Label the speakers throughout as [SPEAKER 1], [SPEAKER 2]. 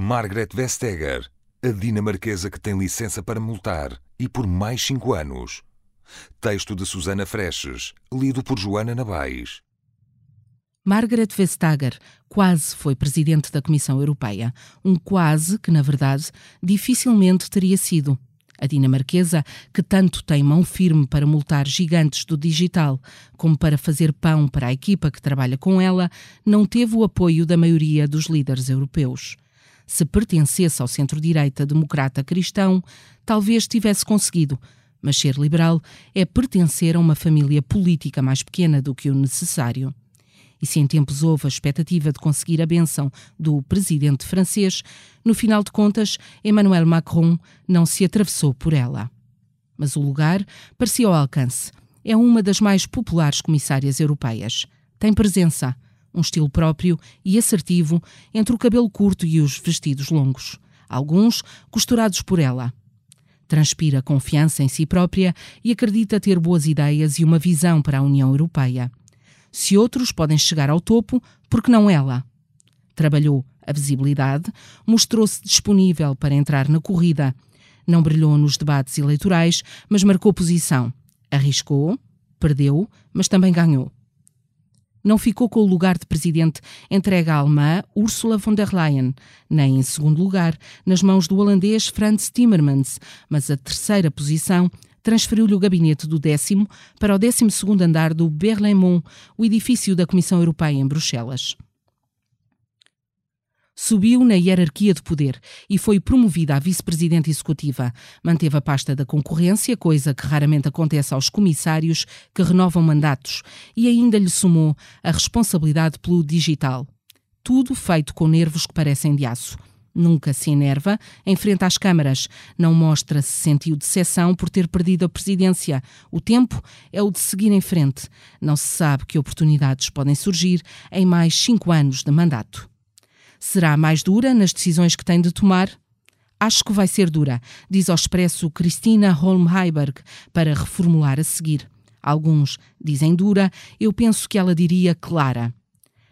[SPEAKER 1] Margaret Vestager, a dinamarquesa que tem licença para multar e por mais cinco anos. Texto de Susana Freches, lido por Joana Nabais.
[SPEAKER 2] Margaret Vestager quase foi presidente da Comissão Europeia. Um quase que, na verdade, dificilmente teria sido. A dinamarquesa, que tanto tem mão firme para multar gigantes do digital como para fazer pão para a equipa que trabalha com ela, não teve o apoio da maioria dos líderes europeus. Se pertencesse ao centro-direita democrata cristão, talvez tivesse conseguido, mas ser liberal é pertencer a uma família política mais pequena do que o necessário. E se em tempos houve a expectativa de conseguir a benção do presidente francês, no final de contas, Emmanuel Macron não se atravessou por ela. Mas o lugar parecia ao alcance. É uma das mais populares comissárias europeias. Tem presença, um estilo próprio e assertivo entre o cabelo curto e os vestidos longos, alguns costurados por ela. Transpira confiança em si própria e acredita ter boas ideias e uma visão para a União Europeia. Se outros podem chegar ao topo, por que não ela? Trabalhou a visibilidade, mostrou-se disponível para entrar na corrida. Não brilhou nos debates eleitorais, mas marcou posição. Arriscou, perdeu, mas também ganhou. Não ficou com o lugar de presidente entregue à alemã Ursula von der Leyen, nem em segundo lugar nas mãos do holandês Frans Timmermans, mas a terceira posição transferiu-lhe o gabinete do décimo para o décimo segundo andar do Berlaymont, o edifício da Comissão Europeia em Bruxelas. Subiu na hierarquia de poder e foi promovida a vice-presidente executiva. Manteve a pasta da concorrência, coisa que raramente acontece aos comissários que renovam mandatos, e ainda lhe somou a responsabilidade pelo digital. Tudo feito com nervos que parecem de aço. Nunca se enerva, enfrenta as câmaras, não mostra se sentiu decepção por ter perdido a presidência. O tempo é o de seguir em frente. Não se sabe que oportunidades podem surgir em mais cinco anos de mandato. Será mais dura nas decisões que tem de tomar? Acho que vai ser dura, diz ao expresso Cristina Holmheiberg, para reformular a seguir. Alguns dizem dura, eu penso que ela diria clara.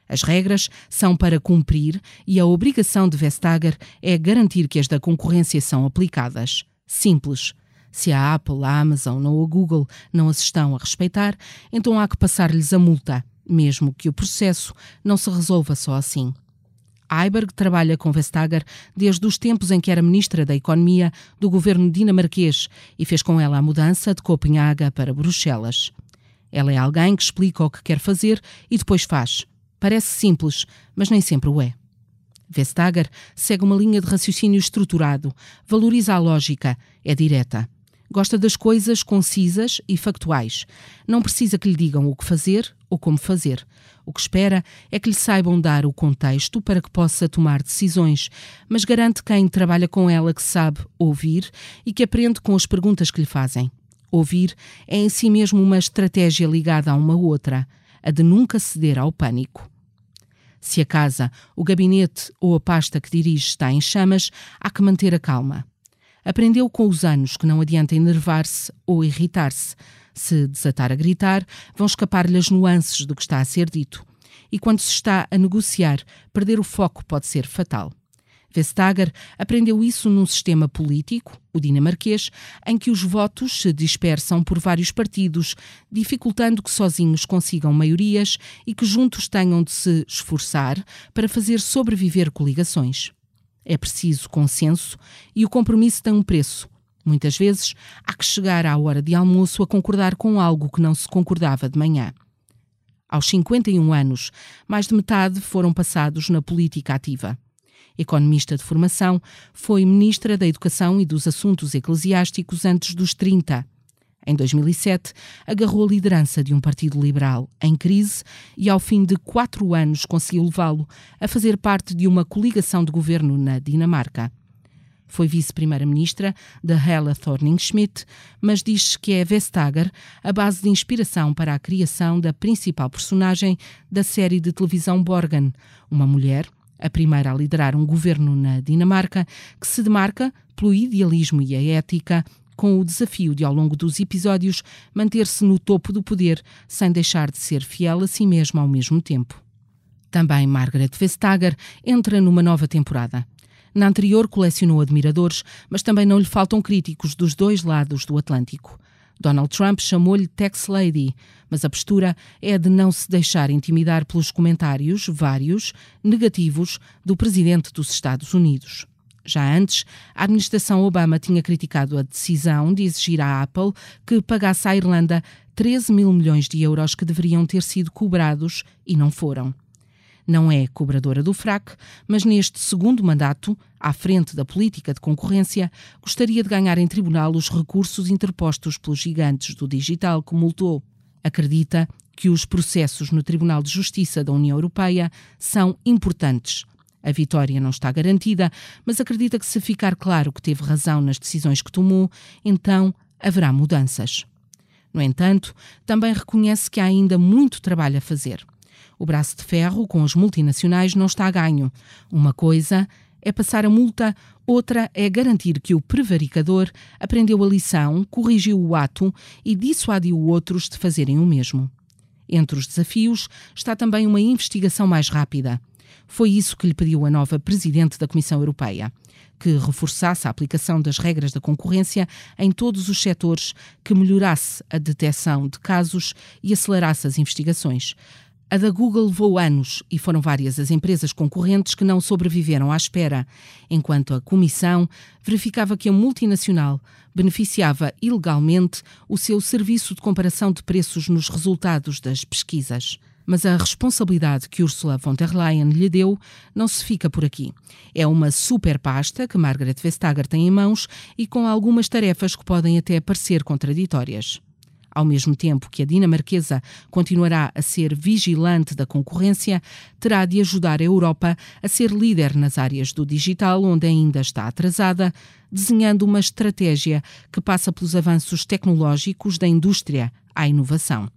[SPEAKER 2] As regras são para cumprir e a obrigação de Vestager é garantir que as da concorrência são aplicadas. Simples. Se a Apple, a Amazon ou a Google não as estão a respeitar, então há que passar-lhes a multa, mesmo que o processo não se resolva só assim. Aiberg trabalha com Vestager desde os tempos em que era ministra da Economia do governo dinamarquês e fez com ela a mudança de Copenhaga para Bruxelas. Ela é alguém que explica o que quer fazer e depois faz. Parece simples, mas nem sempre o é. Vestager segue uma linha de raciocínio estruturado, valoriza a lógica, é direta. Gosta das coisas concisas e factuais. Não precisa que lhe digam o que fazer ou como fazer. O que espera é que lhe saibam dar o contexto para que possa tomar decisões, mas garante quem trabalha com ela que sabe ouvir e que aprende com as perguntas que lhe fazem. Ouvir é em si mesmo uma estratégia ligada a uma outra, a de nunca ceder ao pânico. Se a casa, o gabinete ou a pasta que dirige está em chamas, há que manter a calma. Aprendeu com os anos que não adianta enervar-se ou irritar-se. Se desatar a gritar, vão escapar-lhe as nuances do que está a ser dito. E quando se está a negociar, perder o foco pode ser fatal. Vestager aprendeu isso num sistema político, o dinamarquês, em que os votos se dispersam por vários partidos, dificultando que sozinhos consigam maiorias e que juntos tenham de se esforçar para fazer sobreviver coligações. É preciso consenso e o compromisso tem um preço. Muitas vezes há que chegar à hora de almoço a concordar com algo que não se concordava de manhã. Aos 51 anos, mais de metade foram passados na política ativa. Economista de formação, foi ministra da Educação e dos Assuntos Eclesiásticos antes dos 30 em 2007, agarrou a liderança de um partido liberal em crise e, ao fim de quatro anos, conseguiu levá-lo a fazer parte de uma coligação de governo na Dinamarca. Foi vice-primeira-ministra de Hella Thorning-Schmidt, mas diz que é Vestager a base de inspiração para a criação da principal personagem da série de televisão Borgen, uma mulher, a primeira a liderar um governo na Dinamarca, que se demarca pelo idealismo e a ética, com o desafio de, ao longo dos episódios, manter-se no topo do poder sem deixar de ser fiel a si mesma ao mesmo tempo. Também Margaret Vestager entra numa nova temporada. Na anterior colecionou admiradores, mas também não lhe faltam críticos dos dois lados do Atlântico. Donald Trump chamou-lhe Tax Lady, mas a postura é de não se deixar intimidar pelos comentários, vários, negativos, do presidente dos Estados Unidos. Já antes, a administração Obama tinha criticado a decisão de exigir à Apple que pagasse à Irlanda 13 mil milhões de euros que deveriam ter sido cobrados e não foram. Não é cobradora do FRAC, mas neste segundo mandato, à frente da política de concorrência, gostaria de ganhar em tribunal os recursos interpostos pelos gigantes do digital que multou. Acredita que os processos no Tribunal de Justiça da União Europeia são importantes. A vitória não está garantida, mas acredita que se ficar claro que teve razão nas decisões que tomou, então haverá mudanças. No entanto, também reconhece que há ainda muito trabalho a fazer. O braço de ferro com as multinacionais não está a ganho. Uma coisa é passar a multa, outra é garantir que o prevaricador aprendeu a lição, corrigiu o ato e dissuadiu outros de fazerem o mesmo. Entre os desafios está também uma investigação mais rápida. Foi isso que lhe pediu a nova presidente da Comissão Europeia que reforçasse a aplicação das regras da concorrência em todos os setores, que melhorasse a detecção de casos e acelerasse as investigações. A da Google levou anos e foram várias as empresas concorrentes que não sobreviveram à espera, enquanto a Comissão verificava que a multinacional beneficiava ilegalmente o seu serviço de comparação de preços nos resultados das pesquisas. Mas a responsabilidade que Ursula von der Leyen lhe deu não se fica por aqui. É uma super pasta que Margaret Vestager tem em mãos e com algumas tarefas que podem até parecer contraditórias. Ao mesmo tempo que a dinamarquesa continuará a ser vigilante da concorrência, terá de ajudar a Europa a ser líder nas áreas do digital, onde ainda está atrasada, desenhando uma estratégia que passa pelos avanços tecnológicos da indústria à inovação.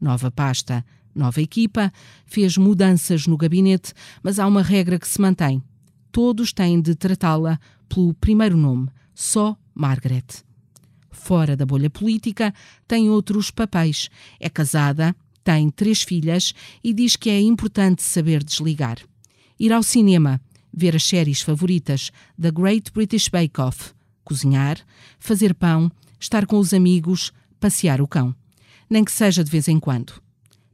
[SPEAKER 2] Nova pasta, nova equipa, fez mudanças no gabinete, mas há uma regra que se mantém. Todos têm de tratá-la pelo primeiro nome, só Margaret fora da bolha política, tem outros papéis. É casada, tem três filhas e diz que é importante saber desligar. Ir ao cinema, ver as séries favoritas da Great British Bake Off, cozinhar, fazer pão, estar com os amigos, passear o cão. Nem que seja de vez em quando.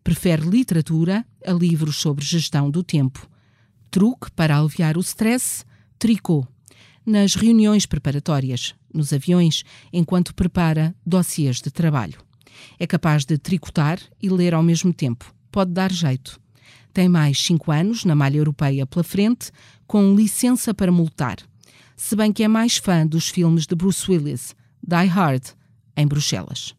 [SPEAKER 2] Prefere literatura a livros sobre gestão do tempo. Truque para aliviar o stress, tricô. Nas reuniões preparatórias, nos aviões enquanto prepara dossiês de trabalho. É capaz de tricotar e ler ao mesmo tempo. Pode dar jeito. Tem mais cinco anos na malha europeia pela frente, com licença para multar. Se bem que é mais fã dos filmes de Bruce Willis, Die Hard, em Bruxelas.